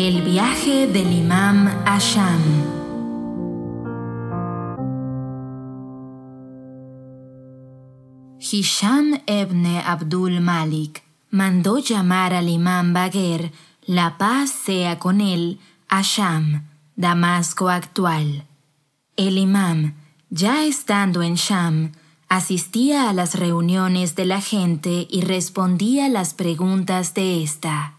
El viaje del imam a Sham. Hisham ibn Abdul Malik mandó llamar al imam Bagher, la paz sea con él, a Sham, Damasco actual. El imam, ya estando en Sham, asistía a las reuniones de la gente y respondía las preguntas de ésta.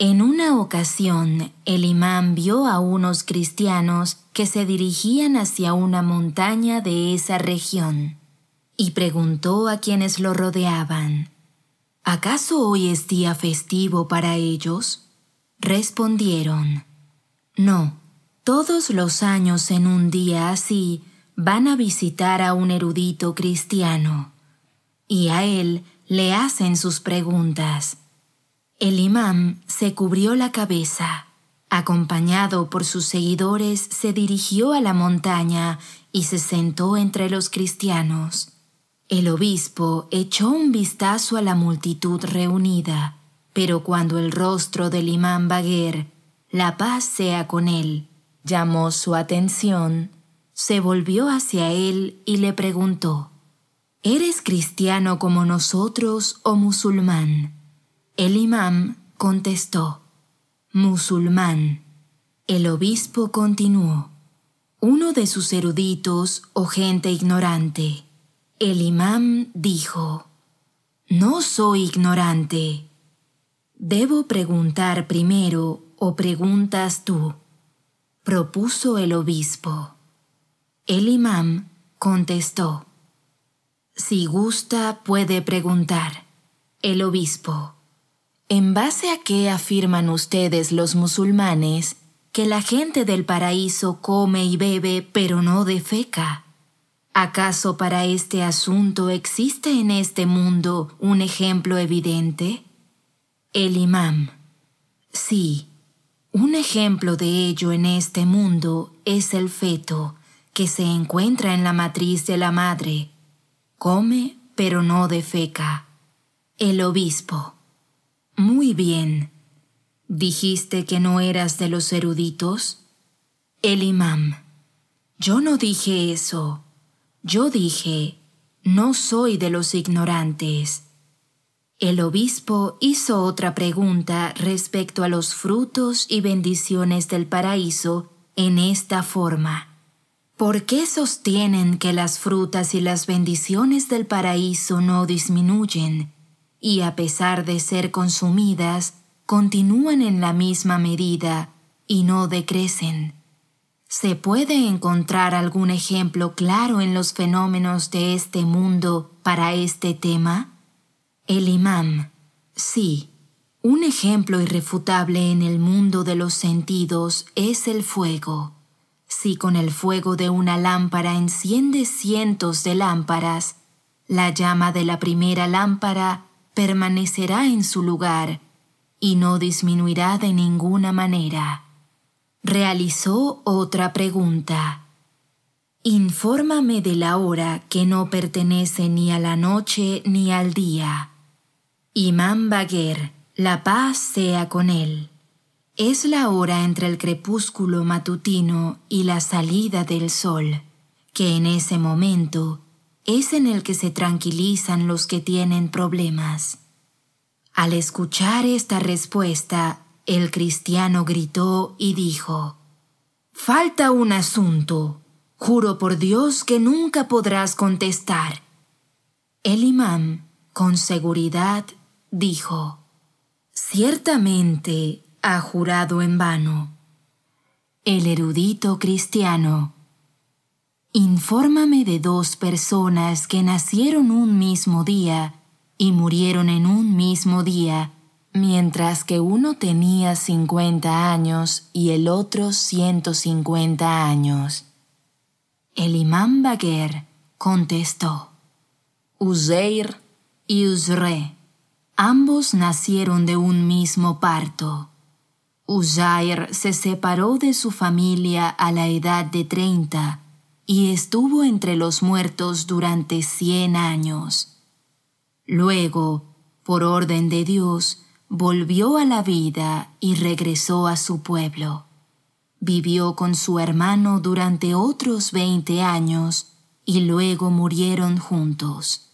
En una ocasión, el imán vio a unos cristianos que se dirigían hacia una montaña de esa región y preguntó a quienes lo rodeaban, ¿acaso hoy es día festivo para ellos? Respondieron, no, todos los años en un día así van a visitar a un erudito cristiano y a él le hacen sus preguntas. El imán se cubrió la cabeza. Acompañado por sus seguidores, se dirigió a la montaña y se sentó entre los cristianos. El obispo echó un vistazo a la multitud reunida, pero cuando el rostro del imán Baguer, la paz sea con él, llamó su atención, se volvió hacia él y le preguntó, ¿Eres cristiano como nosotros o musulmán? El imam contestó, musulmán. El obispo continuó, uno de sus eruditos o gente ignorante. El imam dijo, no soy ignorante. Debo preguntar primero o preguntas tú, propuso el obispo. El imam contestó, si gusta puede preguntar. El obispo, ¿En base a qué afirman ustedes los musulmanes que la gente del paraíso come y bebe pero no defeca? ¿Acaso para este asunto existe en este mundo un ejemplo evidente? El imam. Sí, un ejemplo de ello en este mundo es el feto que se encuentra en la matriz de la madre. Come pero no defeca. El obispo. Muy bien. ¿Dijiste que no eras de los eruditos? El imam. Yo no dije eso. Yo dije, no soy de los ignorantes. El obispo hizo otra pregunta respecto a los frutos y bendiciones del paraíso en esta forma. ¿Por qué sostienen que las frutas y las bendiciones del paraíso no disminuyen? Y a pesar de ser consumidas, continúan en la misma medida y no decrecen. ¿Se puede encontrar algún ejemplo claro en los fenómenos de este mundo para este tema? El imam. Sí, un ejemplo irrefutable en el mundo de los sentidos es el fuego. Si con el fuego de una lámpara enciende cientos de lámparas, la llama de la primera lámpara permanecerá en su lugar y no disminuirá de ninguna manera. Realizó otra pregunta. Infórmame de la hora que no pertenece ni a la noche ni al día. Imán Baguer, la paz sea con él. Es la hora entre el crepúsculo matutino y la salida del sol, que en ese momento es en el que se tranquilizan los que tienen problemas. Al escuchar esta respuesta, el cristiano gritó y dijo, Falta un asunto. Juro por Dios que nunca podrás contestar. El imán, con seguridad, dijo, Ciertamente ha jurado en vano. El erudito cristiano Infórmame de dos personas que nacieron un mismo día y murieron en un mismo día, mientras que uno tenía 50 años y el otro 150 años. El imán Baguer contestó, Uzeir y Uzre, ambos nacieron de un mismo parto. Uzair se separó de su familia a la edad de 30 y estuvo entre los muertos durante cien años. Luego, por orden de Dios, volvió a la vida y regresó a su pueblo. Vivió con su hermano durante otros veinte años y luego murieron juntos.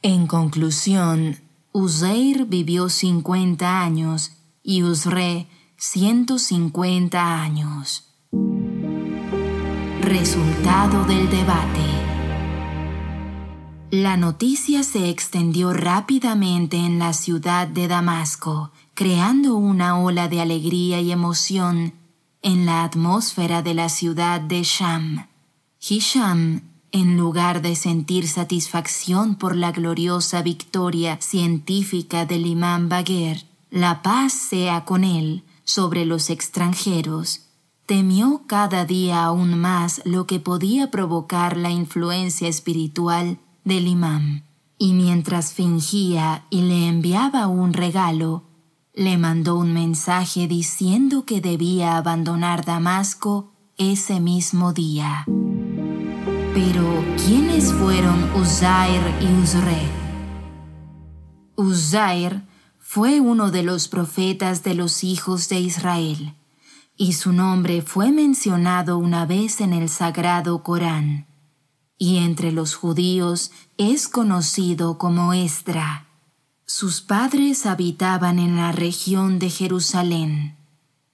En conclusión, Uzair vivió cincuenta años y Uzre cincuenta años. Resultado del debate. La noticia se extendió rápidamente en la ciudad de Damasco, creando una ola de alegría y emoción en la atmósfera de la ciudad de Sham. Hisham, en lugar de sentir satisfacción por la gloriosa victoria científica del imán Bagher, la paz sea con él sobre los extranjeros, temió cada día aún más lo que podía provocar la influencia espiritual del imán, y mientras fingía y le enviaba un regalo, le mandó un mensaje diciendo que debía abandonar Damasco ese mismo día. Pero, ¿quiénes fueron Uzair y Uzre? Uzair fue uno de los profetas de los hijos de Israel y su nombre fue mencionado una vez en el sagrado Corán, y entre los judíos es conocido como Esdra. Sus padres habitaban en la región de Jerusalén.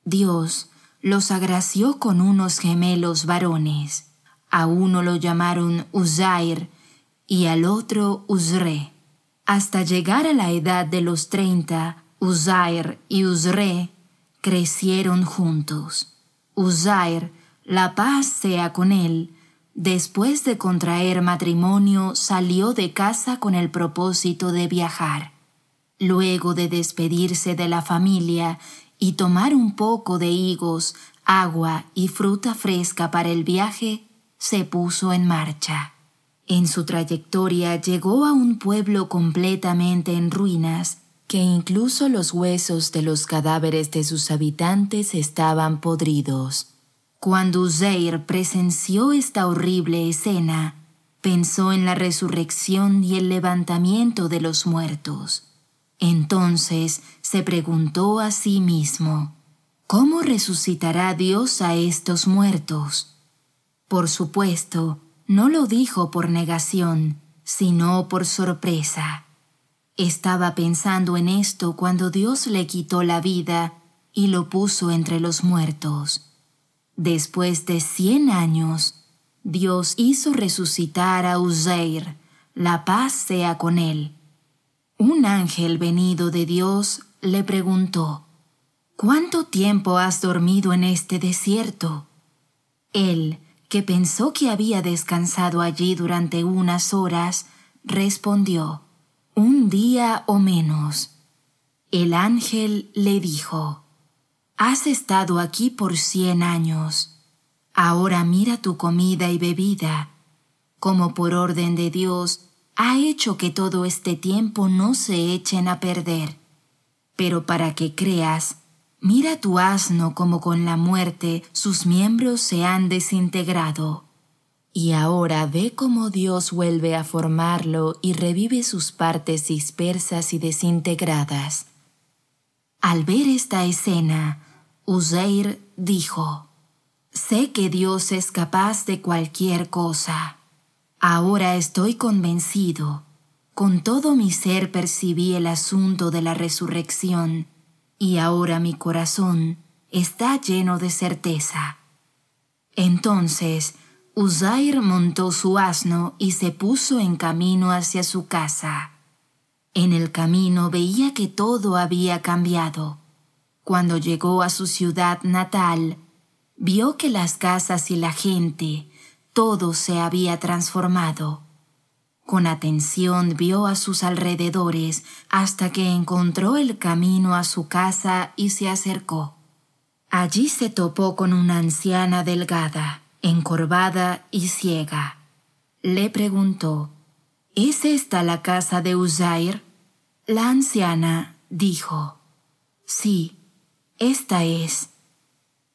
Dios los agració con unos gemelos varones. A uno lo llamaron Uzair y al otro Uzre. Hasta llegar a la edad de los treinta, Uzair y Uzre crecieron juntos. Uzair, la paz sea con él, después de contraer matrimonio salió de casa con el propósito de viajar. Luego de despedirse de la familia y tomar un poco de higos, agua y fruta fresca para el viaje, se puso en marcha. En su trayectoria llegó a un pueblo completamente en ruinas que incluso los huesos de los cadáveres de sus habitantes estaban podridos. Cuando Uzair presenció esta horrible escena, pensó en la resurrección y el levantamiento de los muertos. Entonces se preguntó a sí mismo, ¿cómo resucitará Dios a estos muertos? Por supuesto, no lo dijo por negación, sino por sorpresa. Estaba pensando en esto cuando Dios le quitó la vida y lo puso entre los muertos. Después de cien años, Dios hizo resucitar a Uzair, la paz sea con él. Un ángel venido de Dios le preguntó, ¿Cuánto tiempo has dormido en este desierto? Él, que pensó que había descansado allí durante unas horas, respondió, un día o menos. El ángel le dijo, Has estado aquí por cien años. Ahora mira tu comida y bebida. Como por orden de Dios, ha hecho que todo este tiempo no se echen a perder. Pero para que creas, mira tu asno como con la muerte sus miembros se han desintegrado. Y ahora ve cómo Dios vuelve a formarlo y revive sus partes dispersas y desintegradas. Al ver esta escena, Uzair dijo, Sé que Dios es capaz de cualquier cosa. Ahora estoy convencido. Con todo mi ser percibí el asunto de la resurrección, y ahora mi corazón está lleno de certeza. Entonces, Uzair montó su asno y se puso en camino hacia su casa. En el camino veía que todo había cambiado. Cuando llegó a su ciudad natal, vio que las casas y la gente, todo se había transformado. Con atención vio a sus alrededores hasta que encontró el camino a su casa y se acercó. Allí se topó con una anciana delgada encorvada y ciega. Le preguntó, ¿Es esta la casa de Uzair? La anciana dijo, Sí, esta es.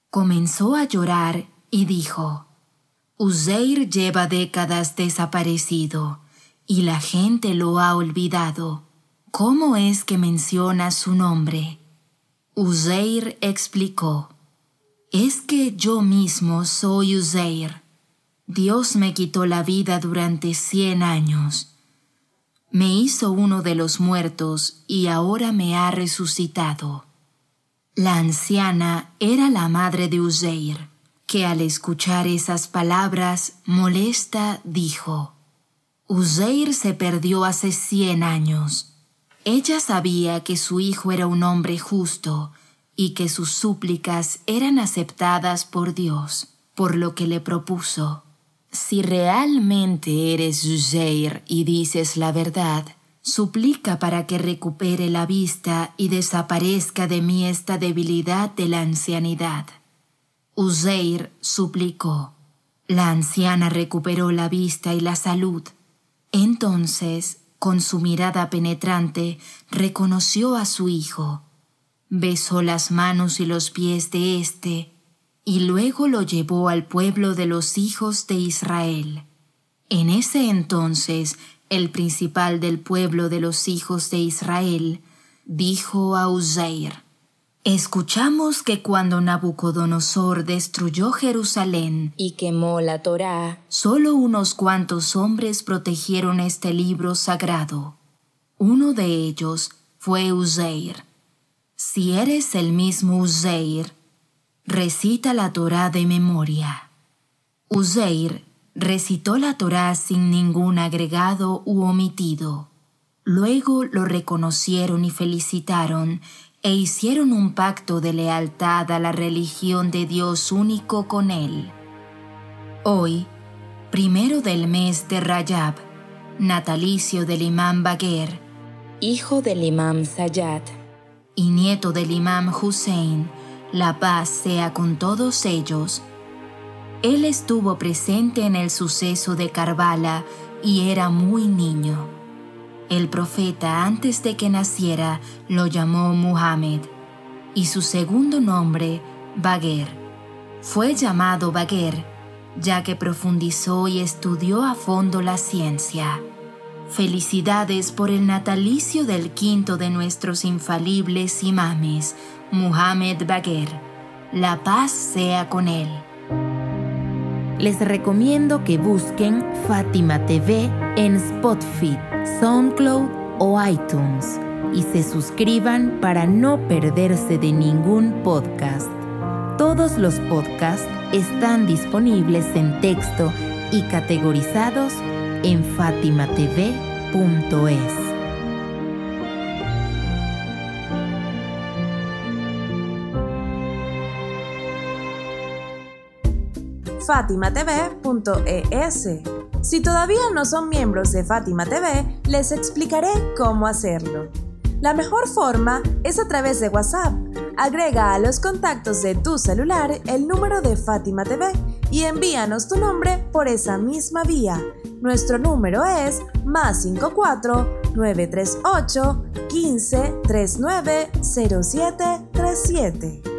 Comenzó a llorar y dijo, Uzair lleva décadas desaparecido y la gente lo ha olvidado. ¿Cómo es que menciona su nombre? Uzeir explicó, es que yo mismo soy Uzeir. Dios me quitó la vida durante cien años. Me hizo uno de los muertos y ahora me ha resucitado. La anciana era la madre de Uzeir, que al escuchar esas palabras molesta dijo, Uzeir se perdió hace cien años. Ella sabía que su hijo era un hombre justo y que sus súplicas eran aceptadas por Dios, por lo que le propuso. Si realmente eres Uzeir y dices la verdad, suplica para que recupere la vista y desaparezca de mí esta debilidad de la ancianidad. Uzeir suplicó. La anciana recuperó la vista y la salud. Entonces, con su mirada penetrante, reconoció a su hijo. Besó las manos y los pies de éste, y luego lo llevó al pueblo de los hijos de Israel. En ese entonces el principal del pueblo de los hijos de Israel, dijo a Uzair, Escuchamos que cuando Nabucodonosor destruyó Jerusalén y quemó la Torá, solo unos cuantos hombres protegieron este libro sagrado. Uno de ellos fue Uzair. Si eres el mismo Uzair, recita la Torá de memoria. Uzair recitó la Torá sin ningún agregado u omitido. Luego lo reconocieron y felicitaron e hicieron un pacto de lealtad a la religión de Dios único con él. Hoy, primero del mes de Rayab, natalicio del imán Baguer, hijo del imán Sayyad y nieto del imán Hussein, la paz sea con todos ellos, él estuvo presente en el suceso de Karbala y era muy niño. El profeta antes de que naciera lo llamó Muhammad y su segundo nombre Bagher. Fue llamado Bagher ya que profundizó y estudió a fondo la ciencia. Felicidades por el natalicio del quinto de nuestros infalibles imames, Muhammad Bagher. La paz sea con él les recomiendo que busquen Fátima TV en Spotify, SoundCloud o iTunes y se suscriban para no perderse de ningún podcast. Todos los podcasts están disponibles en texto y categorizados en fatimatv.es. fatimatv.es. Si todavía no son miembros de Fátima TV, les explicaré cómo hacerlo. La mejor forma es a través de WhatsApp. Agrega a los contactos de tu celular el número de Fátima TV y envíanos tu nombre por esa misma vía. Nuestro número es más 54 938 15 39 0737.